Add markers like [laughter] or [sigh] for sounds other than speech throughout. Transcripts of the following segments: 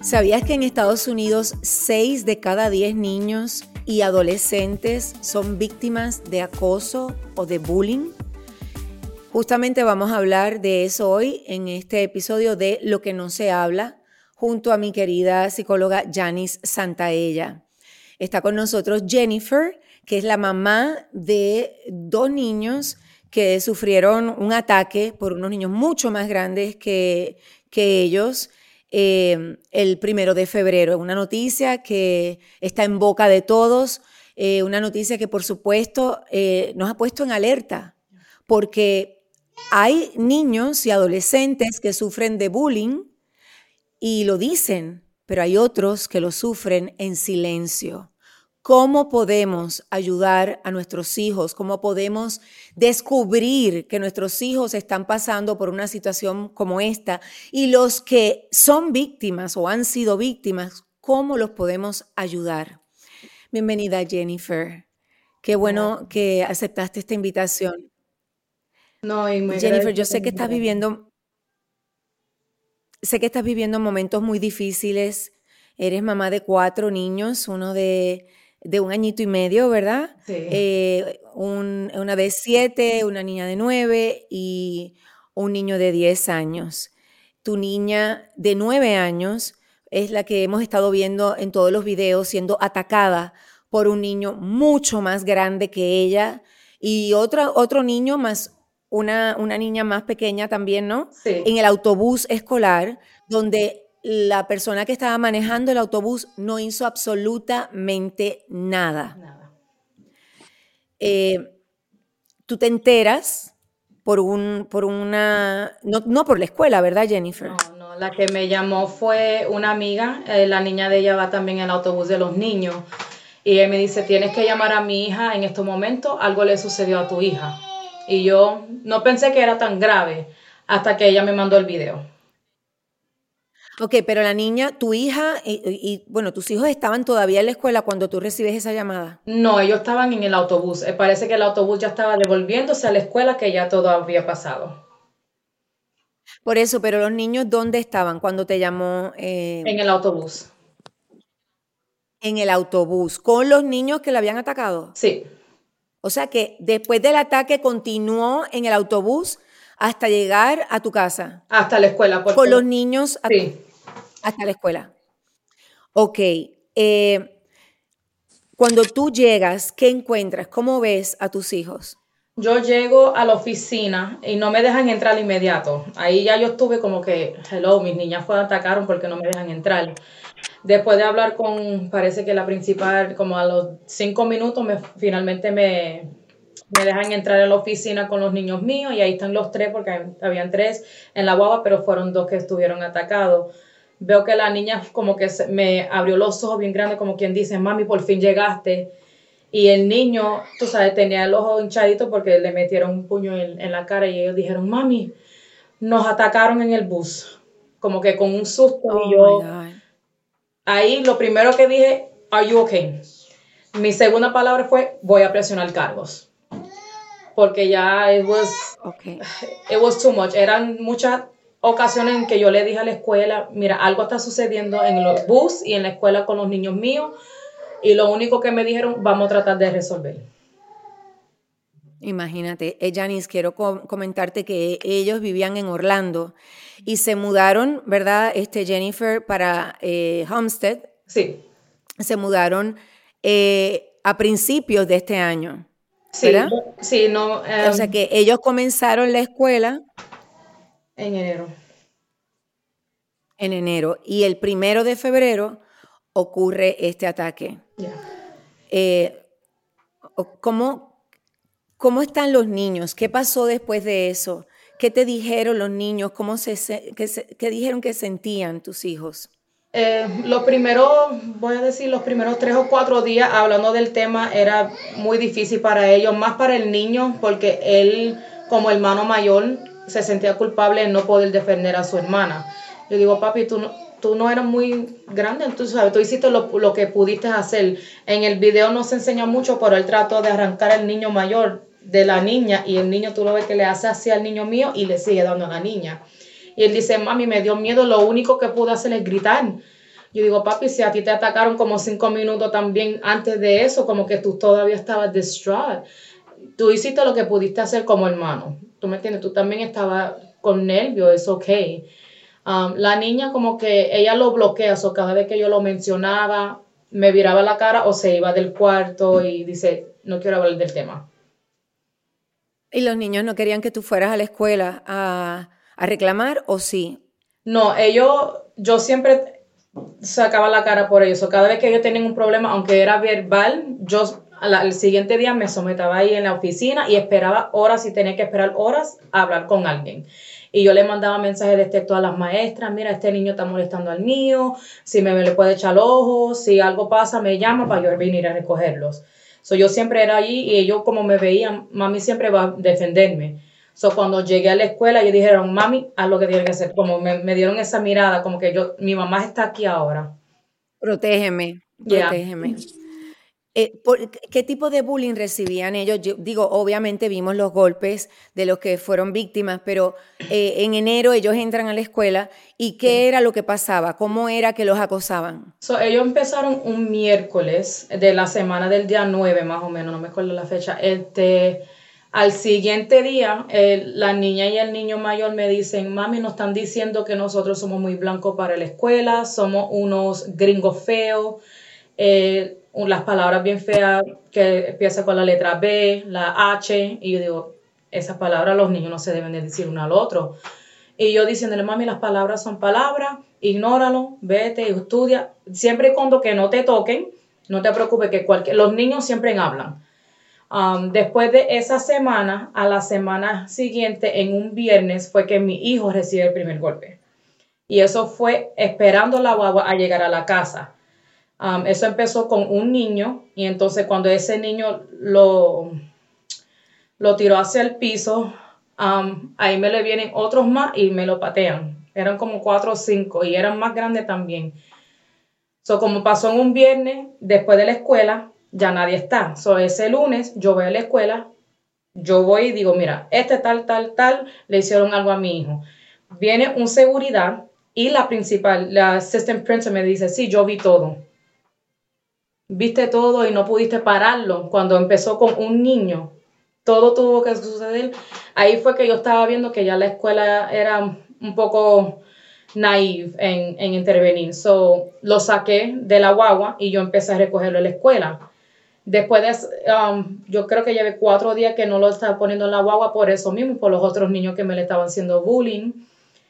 ¿Sabías que en Estados Unidos 6 de cada 10 niños y adolescentes son víctimas de acoso o de bullying? Justamente vamos a hablar de eso hoy en este episodio de Lo que no se habla, junto a mi querida psicóloga Janice Santaella. Está con nosotros Jennifer, que es la mamá de dos niños que sufrieron un ataque por unos niños mucho más grandes que, que ellos eh, el primero de febrero. Una noticia que está en boca de todos, eh, una noticia que por supuesto eh, nos ha puesto en alerta, porque hay niños y adolescentes que sufren de bullying y lo dicen, pero hay otros que lo sufren en silencio. ¿Cómo podemos ayudar a nuestros hijos? ¿Cómo podemos descubrir que nuestros hijos están pasando por una situación como esta? Y los que son víctimas o han sido víctimas, ¿cómo los podemos ayudar? Bienvenida Jennifer. Qué bueno que aceptaste esta invitación. No, y Jennifer, yo sé que estás viviendo, sé que estás viviendo momentos muy difíciles. Eres mamá de cuatro niños, uno de de un añito y medio, ¿verdad? Sí. Eh, una de siete, una niña de nueve y un niño de diez años. Tu niña de nueve años es la que hemos estado viendo en todos los videos siendo atacada por un niño mucho más grande que ella y otro, otro niño más, una, una niña más pequeña también, ¿no? Sí. En el autobús escolar, donde la persona que estaba manejando el autobús no hizo absolutamente nada. Nada. Eh, tú te enteras por, un, por una, no, no, por la escuela, ¿verdad, Jennifer? No, no, la que me llamó fue una amiga, eh, la niña de ella va también en el autobús de los niños, y ella me dice, tienes que llamar a mi hija en estos momentos, algo le sucedió a tu hija. Y yo no pensé que era tan grave hasta que ella me mandó el video. Ok, pero la niña, tu hija y, y, bueno, tus hijos estaban todavía en la escuela cuando tú recibes esa llamada. No, ellos estaban en el autobús. Eh, parece que el autobús ya estaba devolviéndose a la escuela que ya todo había pasado. Por eso, pero los niños, ¿dónde estaban cuando te llamó? Eh, En el autobús. en el autobús, con los niños que le habían atacado. Sí, O sea que después del ataque continuó en el autobús hasta llegar a tu casa, hasta la escuela. porque- con los niños a- Sí. hasta la escuela. Ok. eh, cuando tú llegas, ¿qué encuentras? ¿Cómo ves a tus hijos? Yo llego a la oficina y no me dejan entrar inmediato. Ahí ya yo estuve como que, hello, mis niñas fueron atacaron porque no me dejan entrar. Después de hablar con, parece que la principal, como a los cinco minutos, me, finalmente me, me dejan entrar a la oficina con los niños míos y ahí están los tres porque habían tres en la guagua, pero fueron dos que estuvieron atacados. Veo que la niña como que se- me abrió los ojos bien grandes, como quien dice, mami, por fin llegaste. Y el niño, tú sabes, tenía el ojo hinchadito porque le metieron un puño en, en la cara y ellos dijeron, mami, nos atacaron en el bus. Como que con un susto Oh y yo, my God. ahí lo primero que dije, are you okay? Mi segunda palabra fue, voy a presionar cargos. Porque ya it was, Ok. it was too much. Eran muchas ocasiones en que yo le dije a la escuela, mira, algo está sucediendo en el bus y en la escuela con los niños míos. Y lo único que me dijeron, vamos a tratar de resolver. Imagínate, eh, Janice, quiero com- comentarte que ellos vivían en Orlando y se mudaron, ¿verdad? Este Jennifer para eh, Homestead, Sí, se mudaron eh, a principios de este año. Sí, sí, no, eh, O sea que ellos comenzaron la escuela en enero. en enero y el primero de febrero ocurre este ataque. Eh, ¿cómo, ¿Cómo están los niños? ¿Qué pasó después de eso? ¿Qué te dijeron los niños? ¿Cómo se, qué, qué dijeron que sentían tus hijos? Eh, los primeros, voy a decir, los primeros tres o cuatro días hablando del tema era muy difícil para ellos, más para el niño, porque él, como hermano mayor, se sentía culpable de no poder defender a su hermana. Yo digo, papi, tú no, tú no eras muy grande, tú sabes, tú hiciste lo, lo que pudiste hacer. En el video no se enseña mucho, pero él trató de arrancar al niño mayor de la niña y el niño tú lo ves que le hace así al niño mío y le sigue dando a la niña. Y él dice, mami, me dio miedo, lo único que pude hacer es gritar. Yo digo, papi, si a ti te atacaron como cinco minutos también antes de eso, como que tú todavía estabas distraught. Tú hiciste lo que pudiste hacer como hermano. ¿Tú me entiendes? Tú también estabas con nervios, es ok. Um, la niña como que ella lo bloquea, o cada vez que yo lo mencionaba, me viraba la cara o se iba del cuarto y dice, no quiero hablar del tema. ¿Y los niños no querían que tú fueras a la escuela a, a reclamar o sí? No, ellos, yo siempre sacaba la cara por ellos. cada vez que ellos tenían un problema, aunque era verbal, yo al siguiente día me sometaba ahí en la oficina y esperaba horas y tenía que esperar horas a hablar con alguien. Y yo le mandaba mensajes de texto a las maestras, mira, este niño está molestando al mío, si me le puede echar ojos, si algo pasa, me llama para yo venir a recogerlos. So, yo siempre era allí y ellos como me veían, mami siempre va a defenderme. So, cuando llegué a la escuela, ellos dijeron, mami, haz lo que tiene que hacer. Como me, dieron esa mirada, como que yo, mi mamá está aquí ahora. Protégeme, protégeme. Eh, ¿Qué tipo de bullying recibían ellos? digo, obviamente vimos los golpes de los que fueron víctimas, pero eh, en enero ellos entran a la escuela y ¿qué era lo que pasaba? ¿Cómo era que los acosaban? So, ellos empezaron un miércoles de la semana del día 9 más o menos, no me acuerdo la fecha. Este, al siguiente día, la niña y el niño mayor me dicen, mami, nos están diciendo que nosotros somos muy blancos para la escuela, somos unos gringos feos, eh, las palabras bien feas que empiezan con la letra B, la H, y yo digo, esas palabras los niños no se deben de decir uno al otro. Y yo diciéndole, mami, las palabras son palabras, ignóralo, vete y estudia, siempre y cuando que no te toquen, no te preocupes que cualquier, los niños siempre hablan Um, después de esa semana, a la semana siguiente, en un viernes, fue que mi hijo recibió el primer golpe. Y eso fue esperando la guagua a llegar a la casa. Um, eso empezó con un niño y entonces cuando ese niño lo, lo tiró hacia el piso, um, ahí me le vienen otros más y me lo patean. Eran como cuatro o cinco y eran más grandes también. So, como pasó en un viernes, después de la escuela, ya nadie está. So, ese lunes yo voy a la escuela, yo voy y digo, mira, este tal, tal, tal, le hicieron algo a mi hijo. Viene un seguridad y la principal, la assistant principal me dice, sí, yo vi todo. Viste todo y no pudiste pararlo cuando empezó con un niño. Todo tuvo que suceder. Ahí fue que yo estaba viendo que ya la escuela era un poco naive en, en intervenir. So, lo saqué de la guagua y yo empecé a recogerlo en la escuela. Después de, um, yo creo que llevé cuatro días que no lo estaba poniendo en la guagua por eso mismo, por los otros niños que me le estaban haciendo bullying.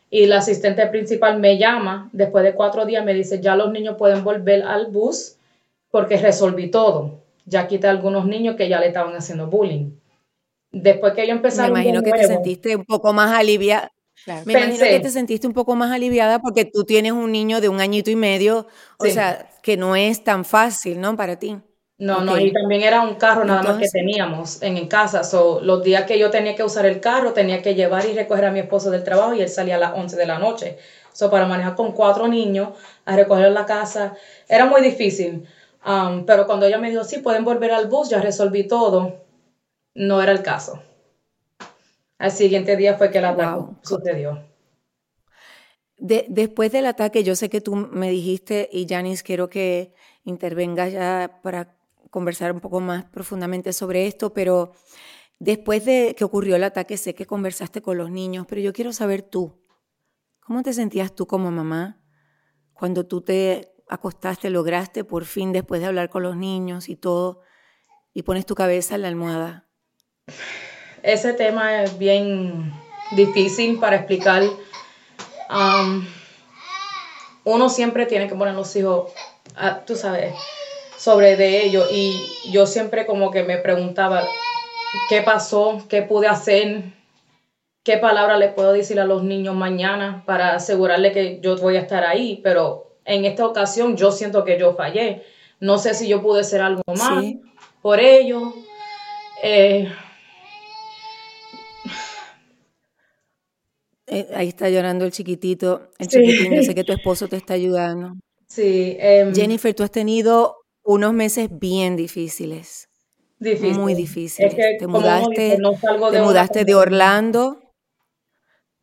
Y la asistente principal me llama, después de cuatro días me dice, ya los niños pueden volver al bus porque resolví todo. Ya quité a algunos niños que ya le estaban haciendo bullying. Después que yo empecé Me imagino que te sentiste un poco más aliviada. Me imagino que te sentiste un poco más aliviada porque tú tienes un niño de un añito y medio, o sea, que no es tan fácil, ¿no? Para ti. No, no, y también era un carro nada más que teníamos en, casa. So, los días que yo tenía que usar el carro, tenía que llevar y recoger a mi esposo del trabajo y él salía a las 11 de la noche. So, para manejar con cuatro niños, a recoger la casa, era muy difícil. Um, pero cuando ella me dijo, sí, pueden volver al bus, ya resolví todo, no era el caso. Al siguiente día fue que el ataque sucedió. después del ataque, yo sé que tú me dijiste, y Janice, quiero que intervengas ya para conversar un poco más profundamente sobre esto, pero después de que ocurrió el ataque, sé que conversaste con los niños, pero yo quiero saber tú, ¿cómo te sentías tú como mamá cuando tú te acostaste, lograste por fin, después de hablar con los niños y todo, y pones tu cabeza en la almohada? Ese tema es bien difícil para explicar. uno siempre tiene que poner los hijos, tú sabes, sobre de ello y yo siempre como que me preguntaba qué pasó, qué pude hacer, qué palabra le puedo decir a los niños mañana para asegurarle que yo voy a estar ahí, pero en esta ocasión yo siento que yo fallé. No sé si yo pude hacer algo más por ello. Eh, eh, ahí está llorando el chiquitito, el chiquitito, sé que [laughs] tu esposo te está ayudando. Sí. Em, Jennifer, tú has tenido unos meses bien difíciles. Difícil. Muy difícil. Es que, te mudaste, no te de mudaste de. Orlando.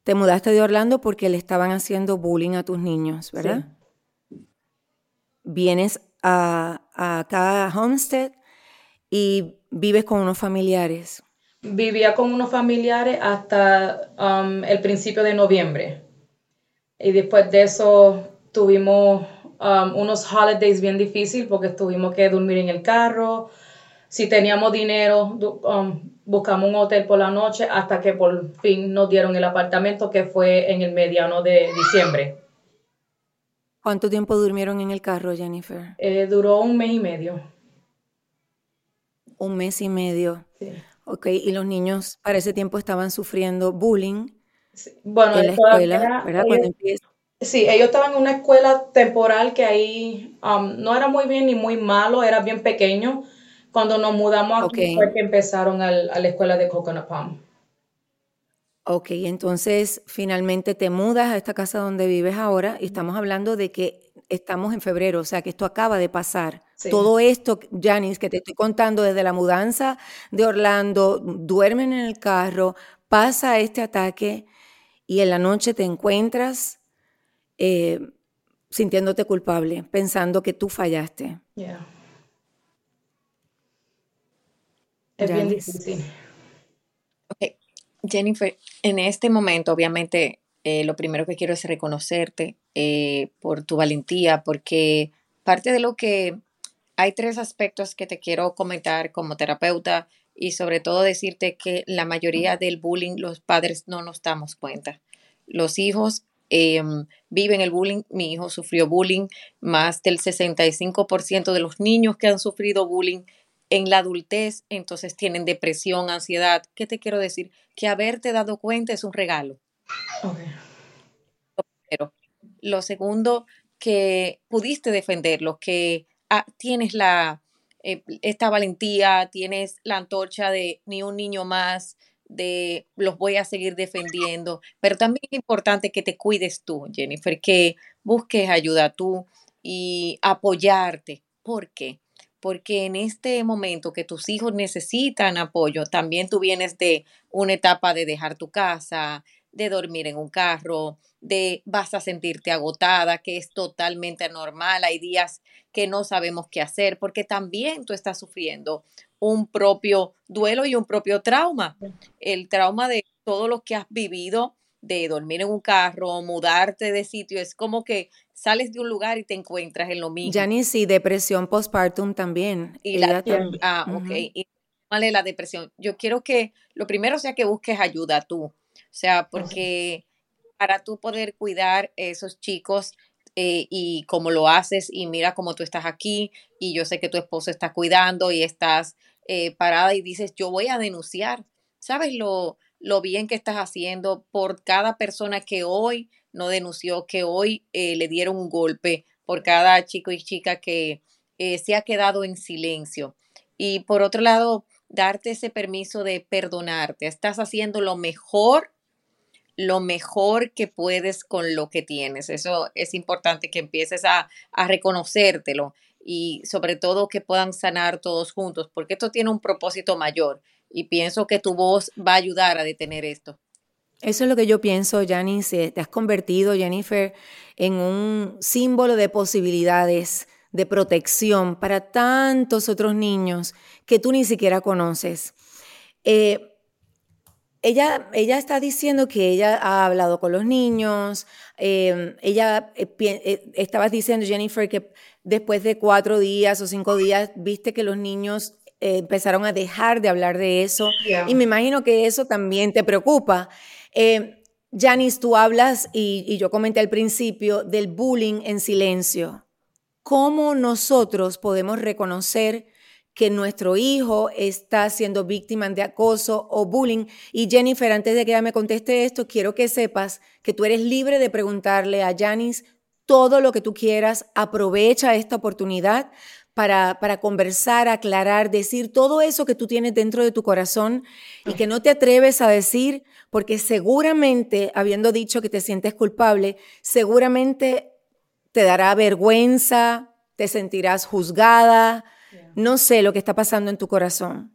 Te mudaste de Orlando porque le estaban haciendo bullying a tus niños, ¿verdad? Vienes a, a acá a Homestead y vives con unos familiares. Vivía con unos familiares hasta um, el principio de noviembre. Y después de eso tuvimos um, unos holidays bien difíciles porque tuvimos que dormir en el carro. Si teníamos dinero, um, buscamos un hotel por la noche hasta que por fin nos dieron el apartamento que fue en el mediano de diciembre. ¿Cuánto tiempo durmieron en el carro, Jennifer? Eh, duró un mes y medio. Un mes y medio. Sí. Ok, y los niños para ese tiempo estaban sufriendo bullying Sí. Bueno, en la escuela, era- ¿verdad? Cuando empieza. Sí, ellos estaban en una escuela temporal que ahí um, no era muy bien ni muy malo, era bien pequeño. Cuando nos mudamos aquí Ok. fue que empezaron al- a la escuela de Coconut Palm. Ok, entonces finalmente te mudas a esta casa donde vives ahora y estamos hablando de que estamos en febrero, o sea que esto acaba de pasar. Sí. Todo esto, Janice, que te estoy contando desde la mudanza de Orlando, duermen en el carro, pasa este ataque y en la noche te encuentras eh, sintiéndote culpable, pensando que tú fallaste. Yeah. Es bien difícil. Jennifer, en este momento, obviamente, eh, lo primero que quiero es reconocerte eh, por tu valentía, porque parte de lo que hay tres aspectos que te quiero comentar como terapeuta y sobre todo decirte que la mayoría del bullying los padres no nos damos cuenta. Los hijos eh, viven el bullying, mi hijo sufrió bullying, más del 65% de los niños que han sufrido bullying en la adultez, entonces tienen depresión, ansiedad. ¿Qué te quiero decir? Que haberte dado cuenta es un regalo. Okay. Pero lo segundo, que pudiste defenderlo, que ah, tienes la, eh, esta valentía, tienes la antorcha de ni un niño más, de los voy a seguir defendiendo, pero también es importante que te cuides tú, Jennifer, que busques ayuda tú y apoyarte. ¿Por qué? Porque en este momento que tus hijos necesitan apoyo, también tú vienes de una etapa de dejar tu casa, de dormir en un carro, de vas a sentirte agotada, que es totalmente normal. Hay días que no sabemos qué hacer porque también tú estás sufriendo un propio duelo y un propio trauma. El trauma de todo lo que has vivido, de dormir en un carro, mudarte de sitio, es como que sales de un lugar y te encuentras en lo mismo. Janice, y depresión postpartum también. Y la, Ella tam- ah, ok. Y ¿cuál es la depresión? Yo quiero que lo primero sea que busques ayuda tú. O sea, porque para tú poder cuidar esos chicos eh, y como lo haces y mira cómo tú estás aquí y yo sé que tu esposo está cuidando y estás eh, parada y dices, yo voy a denunciar. ¿Sabes lo, lo bien que estás haciendo por cada persona que hoy no denunció, que hoy eh, le dieron un golpe, por cada chico y chica que eh, se ha quedado en silencio? Y por otro lado, darte ese permiso de perdonarte. Estás haciendo lo mejor, lo mejor que puedes con lo que tienes. Eso es importante que empieces a, a reconocértelo y sobre todo que puedan sanar todos juntos, porque esto tiene un propósito mayor y pienso que tu voz va a ayudar a detener esto. Eso es lo que yo pienso, Janice. Te has convertido, Jennifer, en un símbolo de posibilidades, de protección para tantos otros niños que tú ni siquiera conoces. Eh, ella, ella está diciendo que ella ha hablado con los niños. eh, ella eh, eh, estabas diciendo, Jennifer, que después de cuatro días o cinco días viste que los niños eh, empezaron a dejar de hablar de eso. Yeah. Y me imagino que eso también te preocupa. Eh, Janice, tú hablas, y, y yo comenté al principio, del bullying en silencio. ¿Cómo nosotros podemos reconocer que nuestro hijo está siendo víctima de acoso o bullying? Y Jennifer, antes de que ella me conteste esto, quiero que sepas que tú eres libre de preguntarle a Janice todo lo que tú quieras. Aprovecha esta oportunidad para, para conversar, aclarar, decir todo eso que tú tienes dentro de tu corazón y que no te atreves a decir, porque seguramente, habiendo dicho que te sientes culpable, seguramente te dará vergüenza, te sentirás juzgada, no sé lo que está pasando en tu corazón.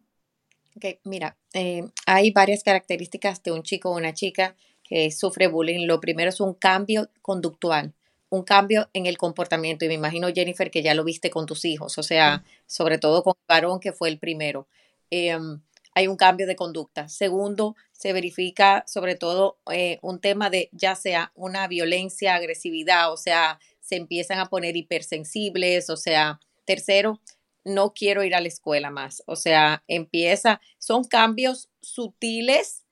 Ok, mira, eh, hay varias características de un chico o una chica que sufre bullying. Lo primero es un cambio conductual, un cambio en el comportamiento. Y me imagino, Jennifer, que ya lo viste con tus hijos, o sea, sobre todo con varón, que fue el primero. Em, hay un cambio de conducta. Segundo, se verifica sobre todo eh, un tema de ya sea una violencia, agresividad, o sea, se empiezan a poner hipersensibles, o sea, tercero, no quiero ir a la escuela más, o sea, empieza, son cambios sutiles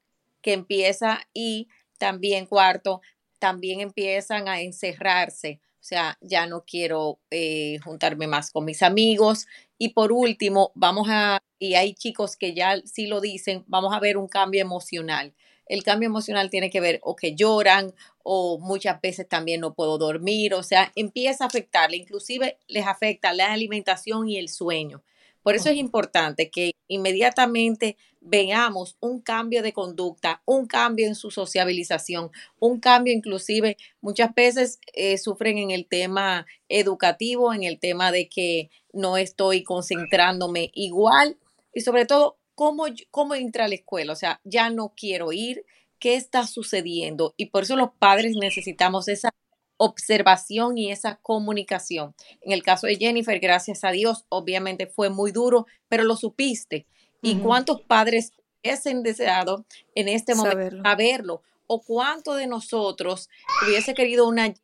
que empieza y también cuarto, también empiezan a encerrarse, o sea, ya no quiero eh, juntarme más con mis amigos. Y por último, vamos a, y hay chicos que ya sí lo dicen, vamos a ver un cambio emocional. El cambio emocional tiene que ver o que lloran o muchas veces también no puedo dormir, o sea, empieza a afectarle, inclusive les afecta la alimentación y el sueño. Por eso es importante que inmediatamente veamos un cambio de conducta, un cambio en su sociabilización, un cambio inclusive, muchas veces eh, sufren en el tema educativo, en el tema de que no estoy concentrándome igual y sobre todo cómo, cómo entra a la escuela, o sea, ya no quiero ir, qué está sucediendo y por eso los padres necesitamos esa observación y esa comunicación. En el caso de Jennifer, gracias a Dios, obviamente fue muy duro, pero lo supiste. ¿Y cuántos padres hubiesen deseado en este momento saberlo? ¿O cuánto de nosotros hubiese querido una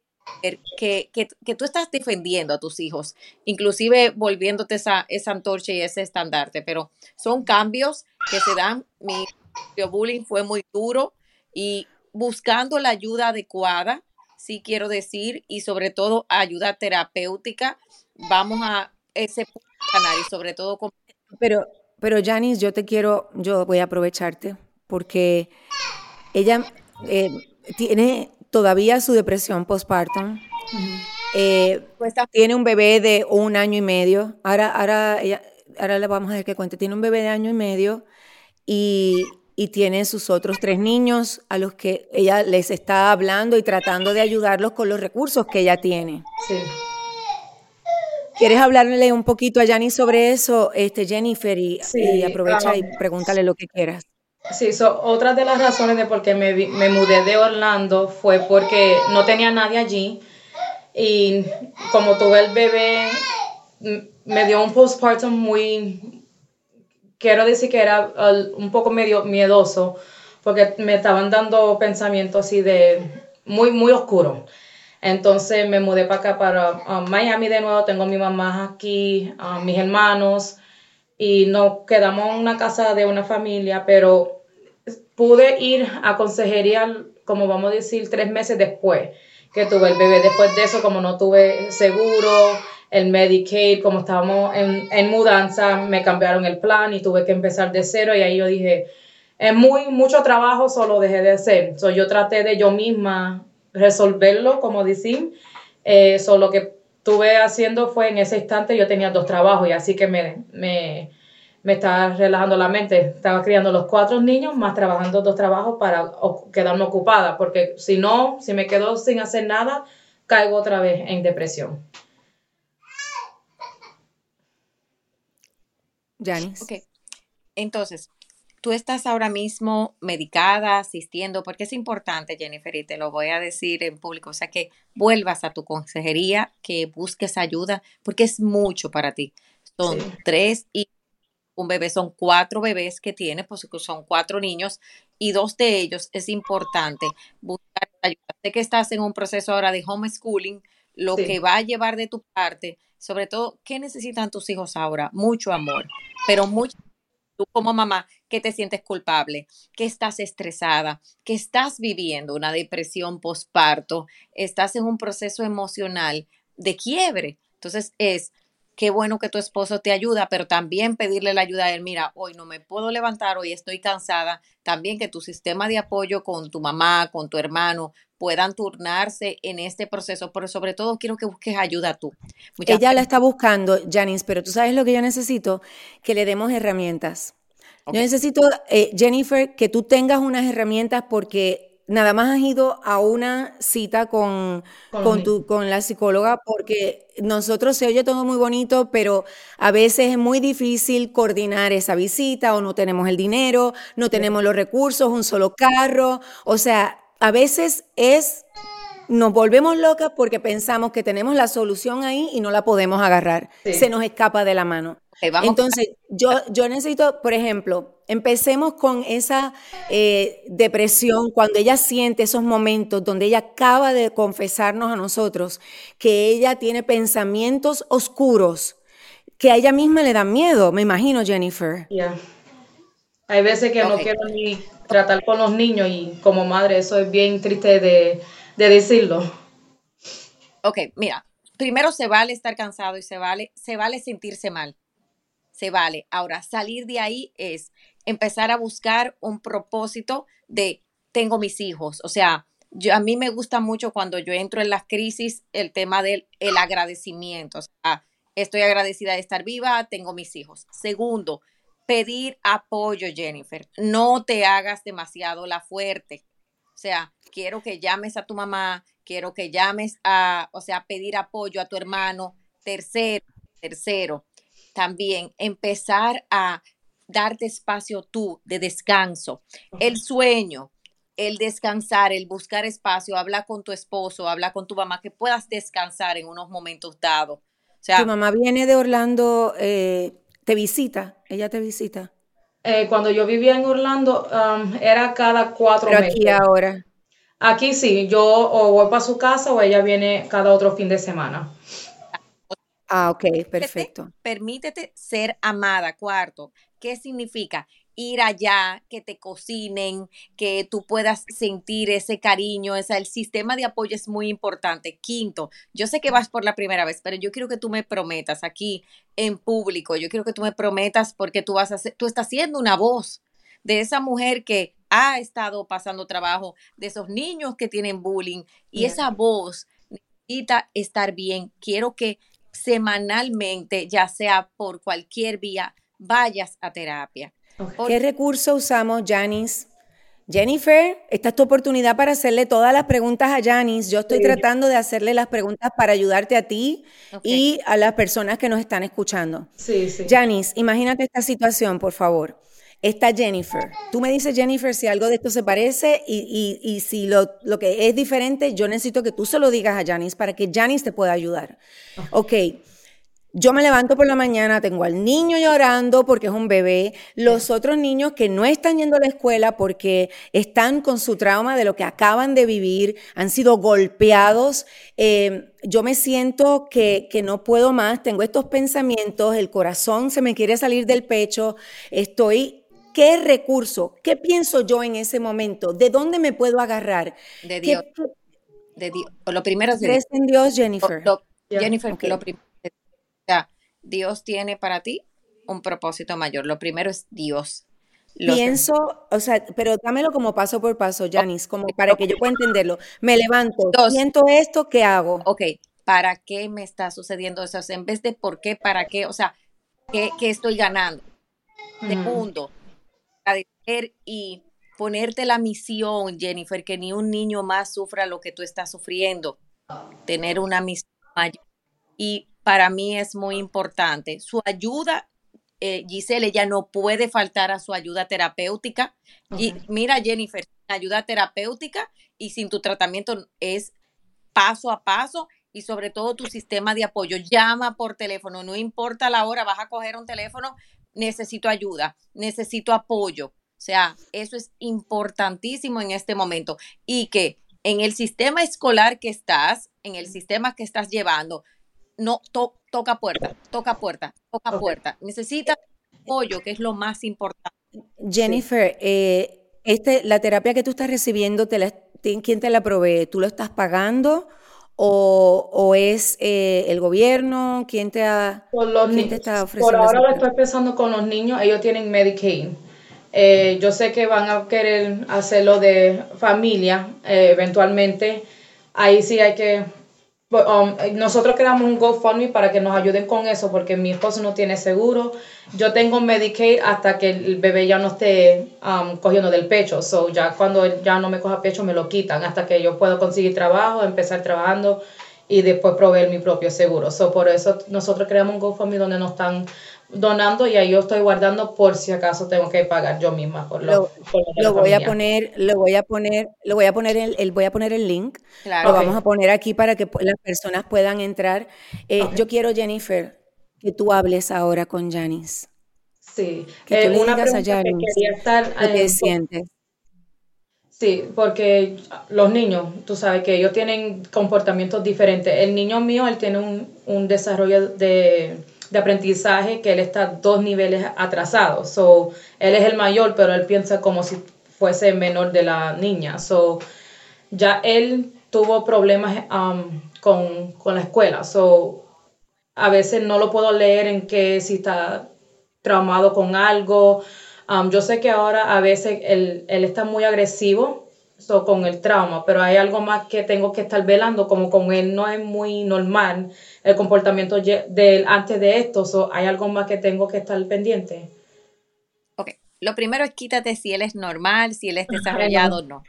que, que, que, tú estás defendiendo a tus hijos, inclusive volviéndote esa, esa antorcha y ese estandarte, pero son cambios que se dan. Mi bullying fue muy duro y buscando la ayuda adecuada, sí quiero decir, y sobre todo ayuda terapéutica, vamos a ese canal y sobre todo con... Pero, pero Janice, yo te quiero, yo voy a aprovecharte porque ella eh, tiene todavía su depresión postpartum. Eh, pues tiene un bebé de un año y medio. Ahora, ahora, ella, ahora le vamos a ver que cuente. Tiene un bebé de año y medio y y tiene sus otros tres niños a los que ella les está hablando y tratando de ayudarlos con los recursos que ella tiene. Sí. ¿Quieres hablarle un poquito a Yanni sobre eso, este, Jennifer? Y, aprovecha y pregúntale lo que quieras. Sí, otra de las razones de por qué me, me mudé de Orlando fue porque no tenía nadie allí y como tuve el bebé, me dio un postpartum muy, quiero decir que era un poco medio miedoso, porque me estaban dando pensamientos así de muy, muy oscuros. Entonces me mudé para acá, para Miami de nuevo, tengo a mi mamá aquí, mis hermanos, y nos quedamos en una casa de una familia, pero pude ir a consejería, como vamos a decir, tres meses después que tuve el bebé. Después de eso, como no tuve seguro, el Medicaid, como estábamos en, mudanza, me cambiaron el plan y tuve que empezar de cero y ahí yo dije, es muy, mucho trabajo, solo dejé de hacer. So, yo traté de yo misma resolverlo, como decir, eh, lo que estuve haciendo fue en ese instante yo tenía dos trabajos y así que me, me, me estaba relajando la mente. Estaba criando los cuatro niños más trabajando dos trabajos para quedarme ocupada, porque si no, si me quedo sin hacer nada, caigo otra vez en depresión. Janice. Ok. Entonces, tú estás ahora mismo medicada, asistiendo, porque es importante, Jennifer, y te lo voy a decir en público, o sea, que vuelvas a tu consejería, que busques ayuda, porque es mucho para ti. Son tres y un bebé, son cuatro bebés que tienes, pues son cuatro niños, y dos de ellos es importante buscar ayuda. Sé que estás en un proceso ahora de homeschooling, lo que va a llevar de tu parte sobre todo, ¿qué necesitan tus hijos ahora? Mucho amor, pero mucho tú como mamá que te sientes culpable, que estás estresada, que estás viviendo una depresión postparto, estás en un proceso emocional de quiebre. Entonces es qué bueno que tu esposo te ayuda, pero también pedirle la ayuda a él, mira, hoy no me puedo levantar, hoy estoy cansada, también que tu sistema de apoyo con tu mamá, con tu hermano, puedan turnarse en este proceso, pero sobre todo quiero que busques ayuda tú. Ella la está buscando, Janice, pero tú sabes lo que yo necesito, que le demos herramientas. Yo necesito, eh, Jennifer, que tú tengas unas herramientas porque nada más has ido a una cita con, con, tu, con la psicóloga porque nosotros se oye todo muy bonito, pero a veces es muy difícil coordinar esa visita o no tenemos el dinero, no tenemos los recursos, un solo carro. O sea, a veces es, nos volvemos locas porque pensamos que tenemos la solución ahí y no la podemos agarrar. Se nos escapa de la mano. Entonces, yo, yo necesito, por ejemplo, empecemos con esa eh, depresión, cuando ella siente esos momentos donde ella acaba de confesarnos a nosotros que ella tiene pensamientos oscuros, que a ella misma le dan miedo, me imagino, Jennifer. Hay veces que no quiero ni tratar con los niños y como madre eso es bien triste de, de decirlo. Ok, mira, primero se vale estar cansado y se vale, se vale sentirse mal se vale. Ahora, salir de ahí es empezar a buscar un propósito de tengo mis hijos. O sea, yo, a mí me gusta mucho cuando yo entro en las crisis el tema del el agradecimiento. O sea, estoy agradecida de estar viva, tengo mis hijos. Segundo, pedir apoyo, Jennifer. No te hagas demasiado la fuerte. O sea, quiero que llames a tu mamá, quiero que llames a, o sea, pedir apoyo a tu hermano. Tercero, tercero, también empezar a darte espacio tú de descanso. El sueño, el descansar, el buscar espacio, habla con tu esposo, habla con tu mamá, que puedas descansar en unos momentos dados. O sea, tu mamá viene de Orlando, eh, te visita, ella te visita. Eh, cuando yo vivía en Orlando, um, era cada cuatro Pero aquí ahora. Aquí sí, yo o voy para su casa o ella viene cada otro fin de semana. Ah, ok, perfecto. Permítete ser amada. Cuarto, ¿qué significa? Ir allá, que te cocinen, que tú puedas sentir ese cariño, esa, el sistema de apoyo es muy importante. Quinto, yo sé que vas por la primera vez, pero yo quiero que tú me prometas aquí en público, yo quiero que tú me prometas porque tú vas a ser, tú estás siendo una voz de esa mujer que ha estado pasando trabajo, de esos niños que tienen bullying y esa voz necesita estar bien. Quiero que semanalmente, ya sea por cualquier vía, vayas a terapia. ¿Qué recurso usamos, Janice? Jennifer, esta es tu oportunidad para hacerle todas las preguntas a Janice. Yo estoy tratando de hacerle las preguntas para ayudarte a ti y a las personas que nos están escuchando. Sí, sí. Janice, imagínate esta situación, por favor está Jennifer. Tú me dices, Jennifer, si algo de esto se parece y, si lo, que es diferente, yo necesito que tú se lo digas a Janice para que Janice te pueda ayudar. Ok. Yo me levanto por la mañana, tengo al niño llorando porque es un bebé, los otros niños que no están yendo a la escuela porque están con su trauma de lo que acaban de vivir, han sido golpeados. Eh, yo me siento que, que, no puedo más, tengo estos pensamientos, el corazón se me quiere salir del pecho, estoy ¿Qué recurso? ¿Qué pienso yo en ese momento? ¿De dónde me puedo agarrar? De Dios. De Dios. Lo primero es de Dios. en Dios, Jennifer? Jennifer, lo primero Dios tiene para ti un propósito mayor. Lo primero es Dios. Pienso, o sea, pero dámelo como paso por paso, Janice, como para que yo pueda entenderlo. Me levanto, siento esto, ¿qué hago? Ok, ¿para qué me está sucediendo eso? en vez de por qué, para qué, o sea, ¿qué, estoy ganando? Segundo, agradecer y ponerte la misión, Jennifer, que ni un niño más sufra lo que tú estás sufriendo. Tener una misión mayor. Y para mí es muy importante. Su ayuda, eh, Giselle, ya no puede faltar a su ayuda terapéutica. Y mira, Jennifer, ayuda terapéutica y sin tu tratamiento es paso a paso y sobre todo tu sistema de apoyo. Llama por teléfono, no importa la hora, vas a coger un teléfono, necesito ayuda, necesito apoyo. O sea, eso es importantísimo en este momento. Y que en el sistema escolar que estás, en el sistema que estás llevando, no toca puerta, toca puerta, toca puerta. Necesitas apoyo, que es lo más importante. Jennifer, eh, este, la terapia que tú estás recibiendo, te la, ¿quién te la provee? ¿Tú lo estás pagando? o, es eh, el gobierno? ¿Quién te, ha, está ofreciendo? Por ahora lo estoy pensando con los niños, ellos tienen Medicaid. Eh, yo sé que van a querer hacerlo de familia eh, eventualmente. Ahí sí hay que um, nosotros creamos un GoFundMe para que nos ayuden con eso, porque mi esposo no tiene seguro. Yo tengo Medicaid hasta que el bebé ya no esté um, cogiendo del pecho. So, ya cuando ya no me coja pecho, me lo quitan hasta que yo puedo conseguir trabajo, empezar trabajando y después proveer mi propio seguro. So, por eso nosotros creamos un GoFundMe donde nos están donando y ahí yo estoy guardando por si acaso tengo que pagar yo misma por lo, lo, voy a poner lo voy a poner lo voy a poner el, voy a poner el link. Lo vamos a poner aquí para que las personas puedan entrar. Eh, yo quiero Jennifer que tú hables ahora con Janice. Sí. Que tú eh, le digas a Janice estar, qué sientes. Sí, porque los niños, tú sabes que ellos tienen comportamientos diferentes. El niño mío, él tiene un, un desarrollo de, de aprendizaje que él está dos niveles atrasado. So, él es el mayor, pero él piensa como si fuese menor de la niña. So, ya él tuvo problemas um, con, la escuela. So, a veces no lo puedo leer en que si está traumado con algo. Um, yo sé que ahora a veces él, él está muy agresivo so, con el trauma, pero hay algo más que tengo que estar velando, como con él no es muy normal el comportamiento de antes de esto, so, hay algo más que tengo que estar pendiente. Ok, lo primero es quítate si él es normal, si él es desarrollado o no.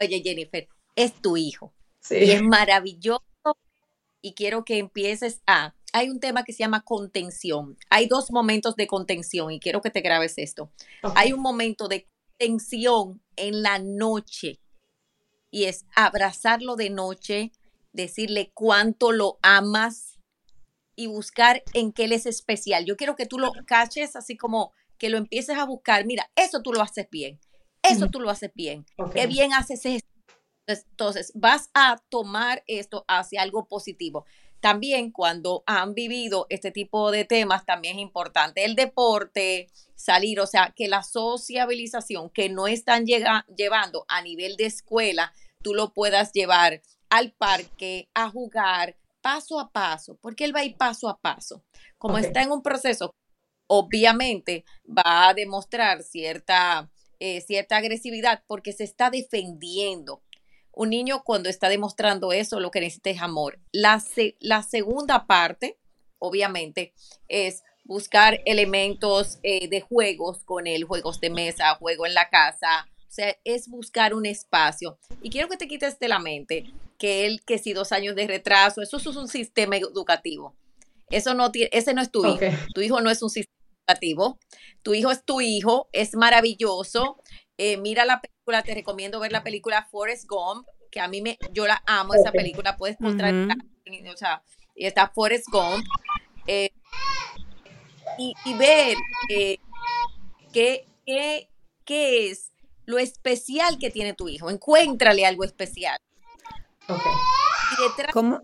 Oye, Jennifer, es tu hijo. Sí. Y es maravilloso y quiero que empieces a... Hay un tema que se llama contención. Hay dos momentos de contención y quiero que te grabes esto. Hay un momento de contención en la noche y es abrazarlo de noche, decirle cuánto lo amas y buscar en qué él es especial. Yo quiero que tú lo caches así como que lo empieces a buscar. Mira, eso tú lo haces bien. Eso tú lo haces bien. Qué bien haces esto. Entonces, vas a tomar esto hacia algo positivo. También cuando han vivido este tipo de temas, también es importante el deporte, salir, o sea, que la sociabilización que no están llevando a nivel de escuela, tú lo puedas llevar al parque a jugar paso a paso, porque él va a ir paso a paso. Como está en un proceso, obviamente va a demostrar cierta, eh, cierta agresividad porque se está defendiendo. Un niño cuando está demostrando eso, lo que necesita es amor. La, la segunda parte, obviamente, es buscar elementos eh, de juegos con él, juegos de mesa, juego en la casa. O sea, es buscar un espacio. Y quiero que te quites de la mente que él, que si dos años de retraso, eso es un sistema educativo. Eso no tiene, ese no es tu hijo. Tu hijo no es un sistema educativo. Tu hijo es tu hijo, es maravilloso. Eh, mira la película, te recomiendo ver la película Forrest Gump, que a mí me, yo la amo esa película, puedes encontrar, o sea, está Forrest Gump. Eh, y, ver eh, qué, qué es lo especial que tiene tu hijo. Encuéntrale algo especial. ¿Cómo,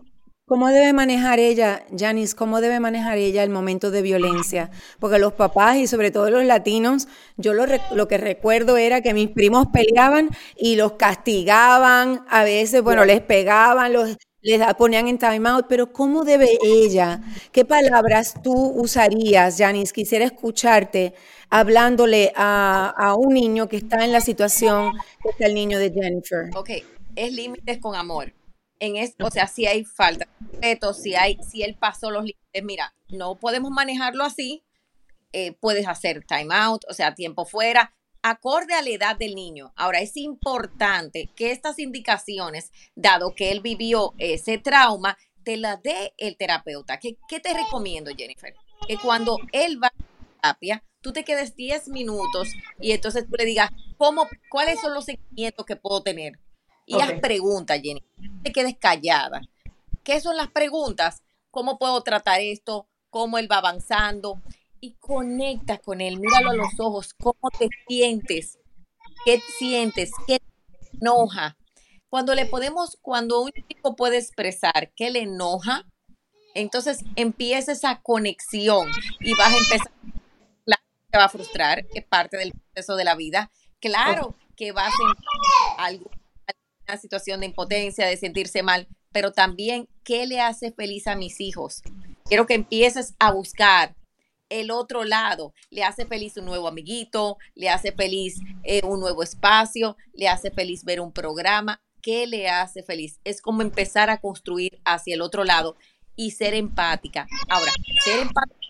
¿Cómo debe manejar ella, Janice, cómo debe manejar ella el momento de violencia? Porque los papás y sobre todo los latinos, yo lo, lo, que recuerdo era que mis primos peleaban y los castigaban, a veces, bueno, les pegaban, los, les ponían en time out, pero ¿cómo debe ella? ¿Qué palabras tú usarías, Janice? Quisiera escucharte hablándole a, a un niño que está en la situación que está el niño de Jennifer. Ok, es límites con amor. En o sea, si hay falta de respeto, si hay, si él pasó los límites, mira, no podemos manejarlo así. Eh, puedes hacer time out, o sea, tiempo fuera, acorde a la edad del niño. Ahora, es importante que estas indicaciones, dado que él vivió ese trauma, te las dé el terapeuta. ¿Qué, qué te recomiendo, Jennifer? Que cuando él va a terapia, tú te quedes 10 minutos y entonces tú le digas, ¿cómo, ¿cuáles son los seguimientos que puedo tener? Y haz preguntas, Jenny. No te quedes callada. ¿Qué son las preguntas? ¿Cómo puedo tratar esto? ¿Cómo él va avanzando? Y conecta con él. Míralo a los ojos. ¿Cómo te sientes? ¿Qué sientes? ¿Qué te enoja? Cuando le podemos, cuando un chico puede expresar qué le enoja, entonces empieza esa conexión y vas a empezar. Claro, te va a frustrar, es parte del proceso de la vida. Claro que vas a algo situación de impotencia, de sentirse mal, pero también qué le hace feliz a mis hijos. Quiero que empieces a buscar el otro lado. Le hace feliz un nuevo amiguito, le hace feliz eh, un nuevo espacio, le hace feliz ver un programa. qué le hace feliz. Es como empezar a construir hacia el otro lado y ser empática. Ahora, ser empática,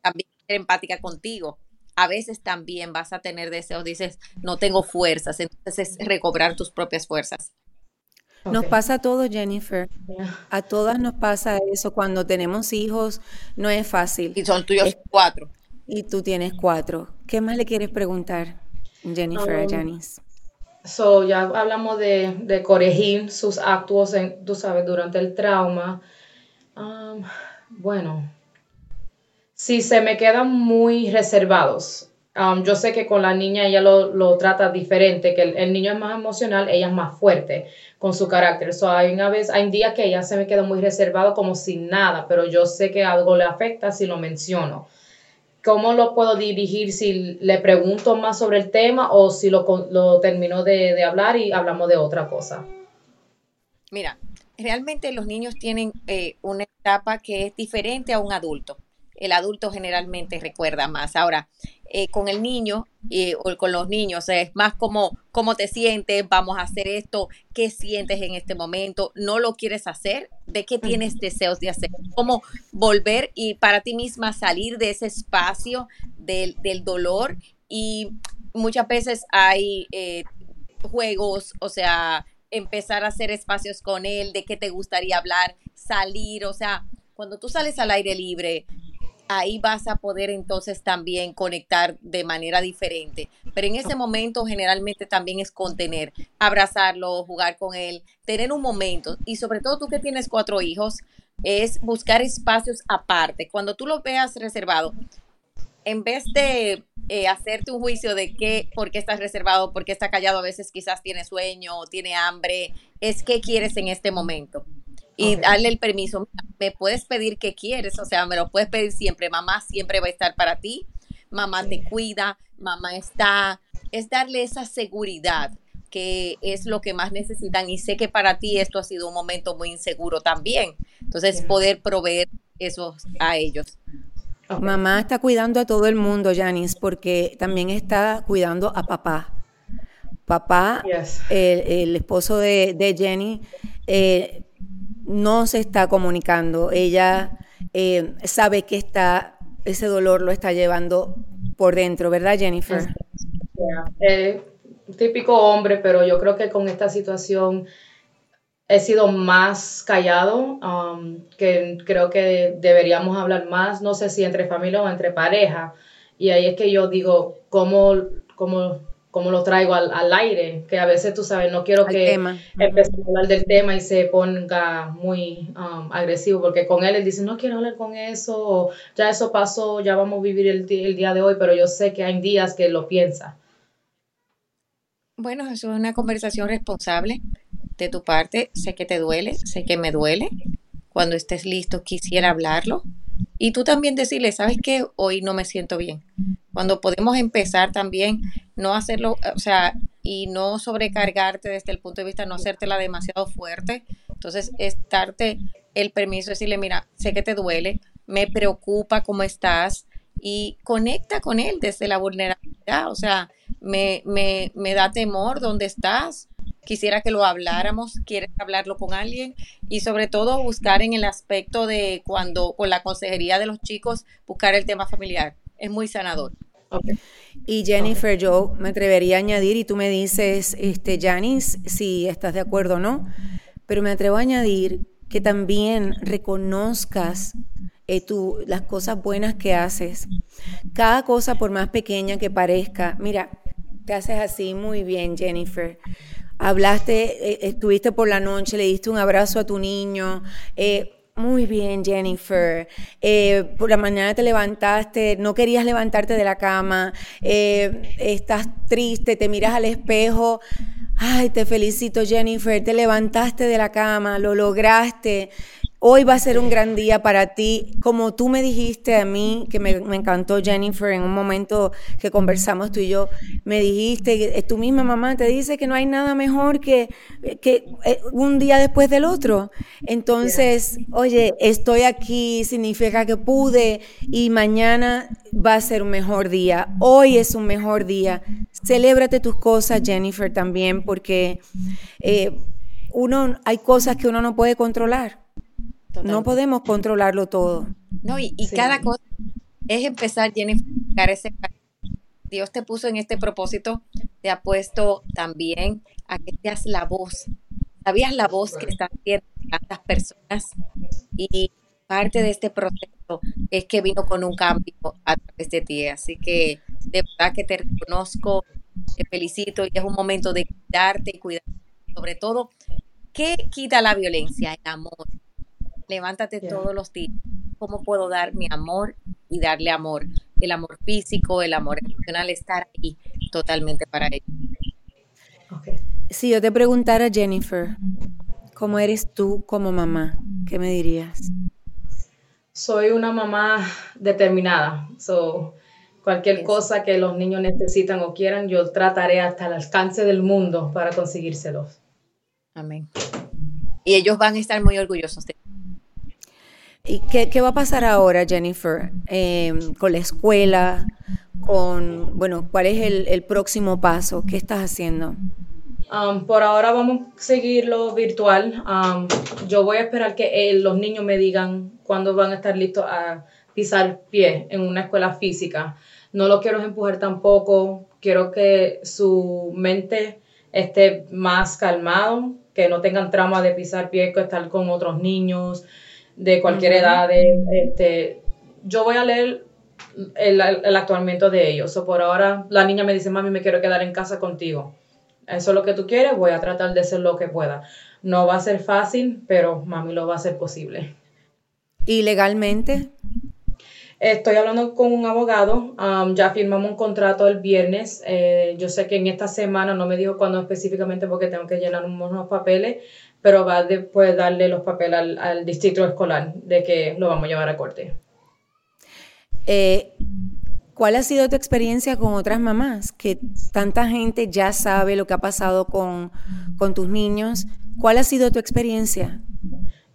también ser empática contigo. A veces también vas a tener deseos, dices, no tengo fuerzas, entonces es recobrar tus propias fuerzas. Nos pasa a todos, Jennifer. A todas nos pasa eso. Cuando tenemos hijos, no es fácil. Y son tuyos cuatro. Y tú tienes cuatro. ¿Qué más le quieres preguntar, Jennifer, a um, Janice? So, ya hablamos de, corregir sus actos, tú sabes, durante el trauma. Um, bueno, si se me quedan muy reservados, um, yo sé que con la niña ella lo, trata diferente, que el, niño es más emocional, ella es más fuerte con su carácter. So, hay una vez, hay días que ella se me queda muy reservado como sin nada, pero yo sé que algo le afecta si lo menciono. ¿Cómo lo puedo dirigir si le pregunto más sobre el tema o si lo, lo termino de, hablar y hablamos de otra cosa? Mira, realmente los niños tienen eh, una etapa que es diferente a un adulto. El adulto generalmente recuerda más. Ahora, eh, con el niño eh, o con los niños. es más como cómo te sientes, vamos a hacer esto, qué sientes en este momento, no lo quieres hacer, de qué tienes deseos de hacer, cómo volver y para ti misma salir de ese espacio del, dolor y muchas veces hay eh, juegos, o sea, empezar a hacer espacios con él, de qué te gustaría hablar, salir, o sea, cuando tú sales al aire libre, ahí vas a poder entonces también conectar de manera diferente. Pero en ese momento generalmente también es contener, abrazarlo, jugar con él, tener un momento. Y sobre todo tú que tienes cuatro hijos, es buscar espacios aparte. Cuando tú lo veas reservado, en vez de eh, hacerte un juicio de qué, por qué estás reservado, por qué está callado, a veces quizás tiene sueño tiene hambre, es qué quieres en este momento y darle el permiso. Me puedes pedir qué quieres, o sea, me lo puedes pedir siempre. Mamá siempre va a estar para ti. Mamá te cuida, mamá está. Es darle esa seguridad que es lo que más necesitan y sé que para ti esto ha sido un momento muy inseguro también. Entonces, poder proveer eso a ellos. Mamá está cuidando a todo el mundo, Janice, porque también está cuidando a papá. Papá, el, esposo de, de Jenny, eh, no se está comunicando. Ella eh, sabe que está, ese dolor lo está llevando por dentro, ¿verdad, Jennifer? Eh, típico hombre, pero yo creo que con esta situación he sido más callado, um, que creo que deberíamos hablar más, no sé si entre familia o entre pareja. Y ahí es que yo digo, ¿cómo, cómo como lo traigo al, al, aire, que a veces tú sabes, no quiero que empiece a hablar del tema y se ponga muy um, agresivo, porque con él él dice, no quiero hablar con eso, ya eso pasó, ya vamos a vivir el, el, día de hoy, pero yo sé que hay días que lo piensa. Bueno, eso es una conversación responsable de tu parte, sé que te duele, sé que me duele, cuando estés listo quisiera hablarlo, y tú también decirle, ¿sabes qué? Hoy no me siento bien. Cuando podemos empezar también, no hacerlo, o sea, y no sobrecargarte desde el punto de vista, no hacértela demasiado fuerte. Entonces, estarte el permiso, decirle, mira, sé que te duele, me preocupa cómo estás y conecta con él desde la vulnerabilidad. O sea, me, me, me da temor dónde estás, quisiera que lo habláramos, quieres hablarlo con alguien y sobre todo buscar en el aspecto de cuando con la consejería de los chicos, buscar el tema familiar. Es muy sanador. Y Jennifer, yo me atrevería a añadir, y tú me dices, este, Janice, si estás de acuerdo o no, pero me atrevo a añadir que también reconozcas eh, las cosas buenas que haces. Cada cosa, por más pequeña que parezca, mira, te haces así muy bien, Jennifer hablaste, eh, estuviste por la noche, le diste un abrazo a tu niño. Eh, muy bien, Jennifer. Eh, por la mañana te levantaste, no querías levantarte de la cama, estás triste, te miras al espejo. Ay, te felicito, Jennifer, te levantaste de la cama, lo lograste. Hoy va a ser un gran día para ti. Como tú me dijiste a mí, que me, encantó Jennifer, en un momento que conversamos tú y yo, me dijiste, tu misma mamá te dice que no hay nada mejor que, que eh, un día después del otro. Entonces, oye, estoy aquí, significa que pude y mañana va a ser un mejor día. Hoy es un mejor día. Celébrate tus cosas, Jennifer, también, porque eh, uno, hay cosas que uno no puede controlar no podemos controlarlo todo. No, y, cada cosa es empezar, Jennifer, ese Dios te puso en este propósito, te ha puesto también a que seas la voz. ¿Sabías la voz que están haciendo tantas personas? Y parte de este proceso es que vino con un cambio a través de ti. Así que de verdad que te reconozco, te felicito y es un momento de cuidarte y cuidar. Sobre todo, ¿qué quita la violencia? El amor levántate todos los días. ¿Cómo puedo dar mi amor y darle amor? El amor físico, el amor emocional, estar ahí totalmente para ellos. Si yo te preguntara, Jennifer, ¿cómo eres tú como mamá? ¿Qué me dirías? Soy una mamá determinada. So, cualquier cosa que los niños necesitan o quieran, yo trataré hasta el alcance del mundo para conseguírselos. Amén. Y ellos van a estar muy orgullosos de ¿Y qué, va a pasar ahora, Jennifer, em, con la escuela? Con, bueno, ¿cuál es el, próximo paso? ¿Qué estás haciendo? Um, por ahora vamos a seguirlo virtual. Um, yo voy a esperar que los niños me digan cuándo van a estar listos a pisar pie en una escuela física. No lo quiero empujar tampoco. Quiero que su mente esté más calmado, que no tengan trauma de pisar pie, que estar con otros niños de cualquier edad. este, yo voy a leer el, el de ellos. O por ahora la niña me dice, mami, me quiero quedar en casa contigo. Eso es lo que tú quieres, voy a tratar de hacer lo que pueda. No va a ser fácil, pero mami lo va a hacer posible. ¿Y legalmente? Estoy hablando con un abogado, um, ya firmamos un contrato el viernes. Eh, yo sé que en esta semana, no me dijo cuándo específicamente porque tengo que llenar unos papeles, pero va después darle los papeles al, distrito escolar de que lo vamos a llevar a corte. Eh, ¿Cuál ha sido tu experiencia con otras mamás? Que tanta gente ya sabe lo que ha pasado con, tus niños. ¿Cuál ha sido tu experiencia?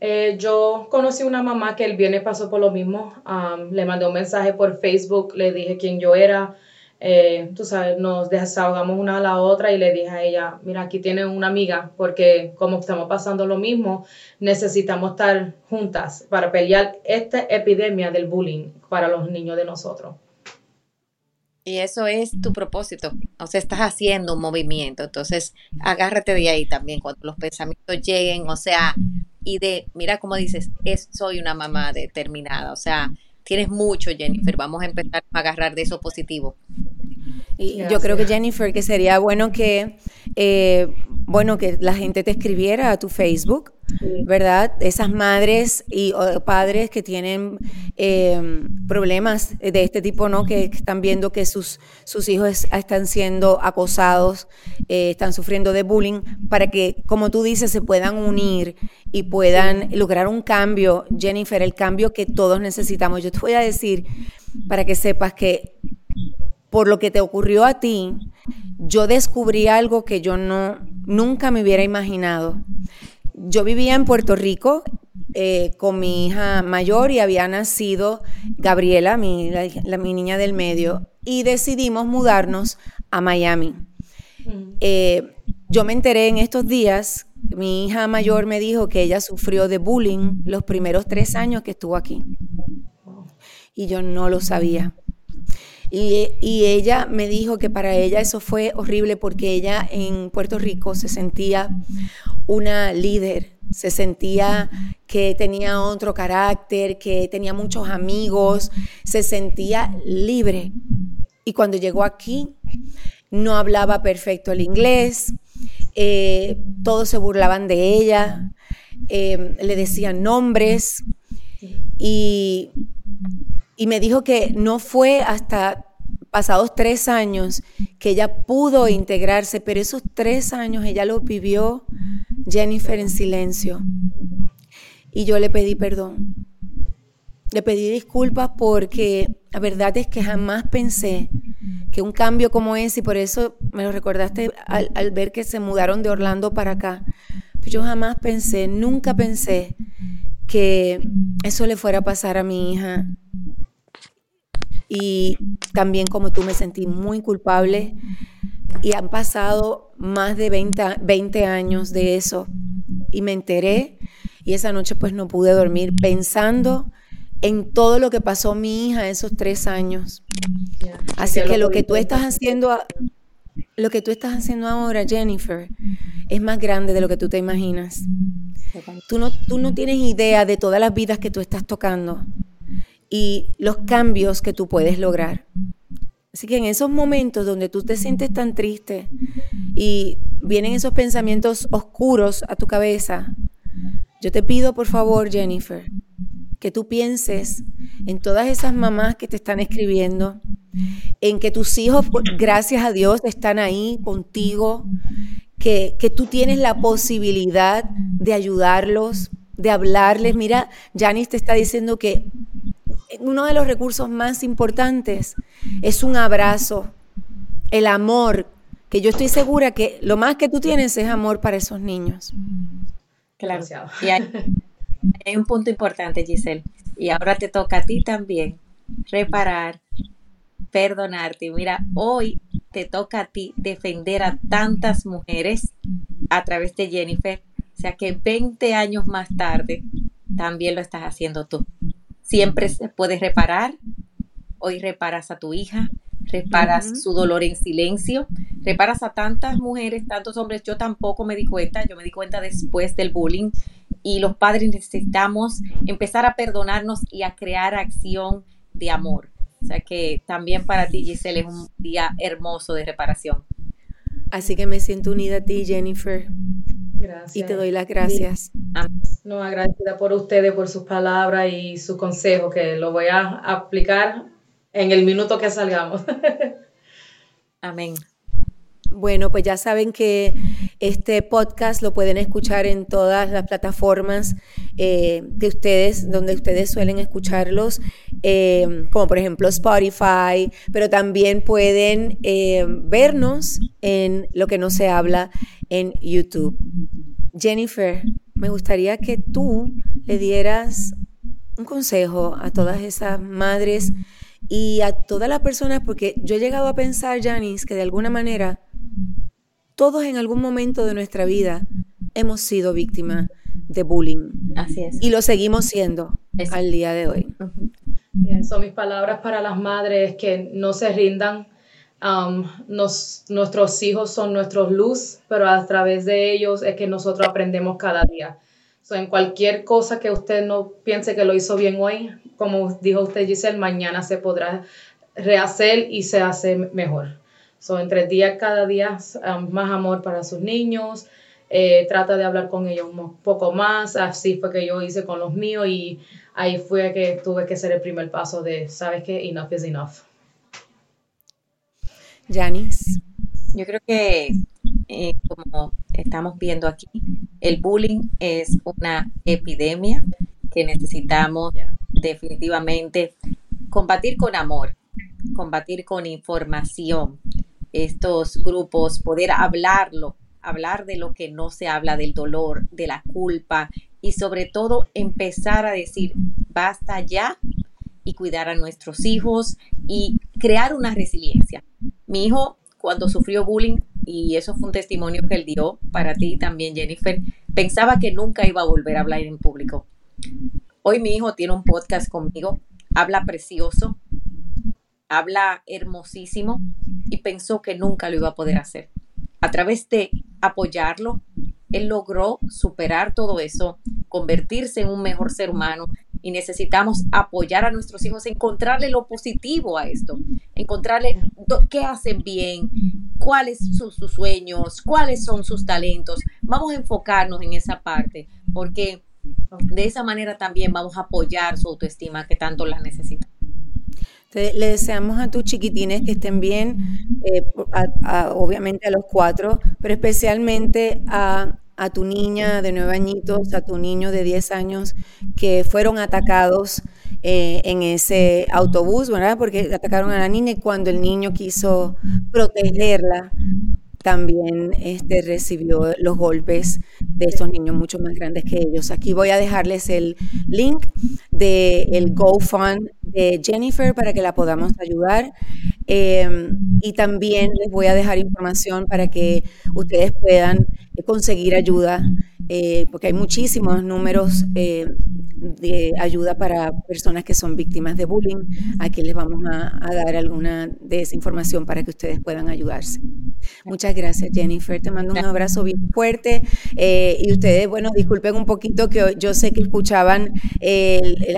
Eh, yo conocí una mamá que el viernes pasó por lo mismo. le mandé un mensaje por Facebook, le dije quién yo era, eh, tú sabes, nos desahogamos una a la otra y le dije a ella, mira, aquí tiene una amiga, porque como estamos pasando lo mismo, necesitamos estar juntas para pelear esta epidemia del bullying para los niños de nosotros. Y eso es tu propósito, o sea, estás haciendo un movimiento, entonces agárrate de ahí también cuando los pensamientos lleguen, o sea, y de, mira como dices, es, soy una mamá determinada, o sea, Tienes mucho, Jennifer. Vamos a empezar a agarrar de eso positivo. Y yo creo que Jennifer, que sería bueno que, eh, bueno, que la gente te escribiera a tu Facebook, ¿verdad? Esas madres y padres que tienen eh, problemas de este tipo, ¿no? Que, están viendo que sus, sus hijos están siendo acosados, eh, están sufriendo de bullying, para que, como tú dices, se puedan unir y puedan lograr un cambio, Jennifer, el cambio que todos necesitamos. Yo te voy a decir, para que sepas que por lo que te ocurrió a ti, yo descubrí algo que yo no nunca me hubiera imaginado. Yo vivía en Puerto Rico eh, con mi hija mayor y había nacido Gabriela, mi, mi niña del medio, y decidimos mudarnos a Miami. Mm. Eh, yo me enteré en estos días, mi hija mayor me dijo que ella sufrió de bullying los primeros tres años que estuvo aquí. Y yo no lo sabía. Y, ella me dijo que para ella eso fue horrible porque ella en Puerto Rico se sentía una líder, se sentía que tenía otro carácter, que tenía muchos amigos, se sentía libre. Y cuando llegó aquí, no hablaba perfecto el inglés, eh, todos se burlaban de ella, eh, le decían nombres y y me dijo que no fue hasta pasados tres años que ella pudo integrarse, pero esos tres años ella los vivió Jennifer en silencio. y yo le pedí perdón. Le pedí disculpas porque la verdad es que jamás pensé que un cambio como ese, y por eso me lo recordaste al, ver que se mudaron de Orlando para acá, yo jamás pensé, nunca pensé que eso le fuera a pasar a mi hija. Y también como tú me sentí muy culpable y han pasado más de 20, 20 años de eso y me enteré y esa noche pues no pude dormir pensando en todo lo que pasó mi hija esos tres años. Así que lo que tú estás haciendo, lo que tú estás haciendo ahora, Jennifer, es más grande de lo que tú te imaginas. Tú no, tú no tienes idea de todas las vidas que tú estás tocando y los cambios que tú puedes lograr. Así que en esos momentos donde tú te sientes tan triste y vienen esos pensamientos oscuros a tu cabeza, yo te pido por favor, Jennifer, que tú pienses en todas esas mamás que te están escribiendo, en que tus hijos, gracias a Dios, están ahí contigo, que, que tú tienes la posibilidad de ayudarlos, de hablarles. Mira, Janice te está diciendo que uno de los recursos más importantes es un abrazo, el amor, que yo estoy segura que lo más que tú tienes es amor para esos niños. Claro. Y hay, hay un punto importante, Giselle, y ahora te toca a ti también reparar, perdonarte. Mira, hoy te toca a ti defender a tantas mujeres a través de Jennifer. O sea que 20 años más tarde también lo estás haciendo tú siempre se puede reparar. Hoy reparas a tu hija, reparas su dolor en silencio, reparas a tantas mujeres, tantos hombres. Yo tampoco me di cuenta, yo me di cuenta después del bullying y los padres necesitamos empezar a perdonarnos y a crear acción de amor. O sea que también para ti, Giselle, es un día hermoso de reparación. Así que me siento unida a ti, Jennifer. Gracias. Y te doy las gracias. No, agradecida por ustedes, por sus palabras y su consejo, que lo voy a aplicar en el minuto que salgamos. [laughs] Amén. Bueno, pues ya saben que este podcast lo pueden escuchar en todas las plataformas eh, de ustedes, donde ustedes suelen escucharlos, eh, como por ejemplo Spotify, pero también pueden eh, vernos en lo que no se habla en YouTube. Jennifer, me gustaría que tú le dieras un consejo a todas esas madres y a todas las personas, porque yo he llegado a pensar, Janice, que de alguna manera todos en algún momento de nuestra vida hemos sido víctimas de bullying. Así es. Y lo seguimos siendo al día de hoy. son mis palabras para las madres que no se rindan. Um, nuestros hijos son nuestros luz, pero a través de ellos es que nosotros aprendemos cada día. So, en cualquier cosa que usted no piense que lo hizo bien hoy, como dijo usted Giselle, mañana se podrá rehacer y se hace mejor. So, entre día cada día um, más amor para sus niños, eh, trata de hablar con ellos un poco más, así fue que yo hice con los míos y ahí fue que tuve que hacer el primer paso de, ¿sabes qué? Enough is enough. Janice. Yo creo que, eh, como estamos viendo aquí, el bullying es una epidemia que necesitamos definitivamente combatir con amor, combatir con información, estos grupos, poder hablarlo, hablar de lo que no se habla, del dolor, de la culpa y sobre todo empezar a decir, basta ya y cuidar a nuestros hijos y crear una resiliencia. Mi hijo, cuando sufrió bullying, y eso fue un testimonio que él dio para ti también, Jennifer, pensaba que nunca iba a volver a hablar en público. Hoy mi hijo tiene un podcast conmigo, habla precioso, habla hermosísimo y pensó que nunca lo iba a poder hacer. A través de apoyarlo, él logró superar todo eso, convertirse en un mejor ser humano y necesitamos apoyar a nuestros hijos, encontrarle lo positivo a esto, encontrarle qué hacen bien, cuáles son sus sueños, cuáles son sus talentos. Vamos a enfocarnos en esa parte, porque de esa manera también vamos a apoyar su autoestima que tanto la necesita le deseamos a tus chiquitines que estén bien, eh, obviamente a los cuatro, pero especialmente a tu niña de nueve añitos, a tu niño de 10 años que fueron atacados eh, en ese autobús, ¿verdad? Porque atacaron a la niña y cuando el niño quiso protegerla, también este, recibió los golpes de estos niños mucho más grandes que ellos. Aquí voy a dejarles el link del el GoFund de Jennifer para que la podamos ayudar. Em, y también les voy a dejar información para que ustedes puedan conseguir ayuda, eh, porque hay muchísimos números eh, de ayuda para personas que son víctimas de bullying. Aquí les vamos a, dar alguna de esa información para que ustedes puedan ayudarse. Muchas gracias, Jennifer. Te mando un abrazo bien fuerte. Eh, y ustedes, bueno, disculpen un poquito que yo sé que escuchaban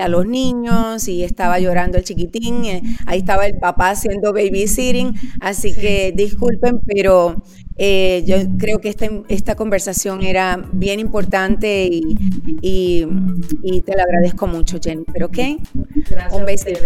a los niños y estaba llorando el chiquitín. ahí estaba el papá haciendo babysitting. Así que disculpen, pero eh, yo creo que esta, esta conversación era bien importante y, y, y te lo agradezco mucho, Jennifer, ¿ok? Gracias. Un besito.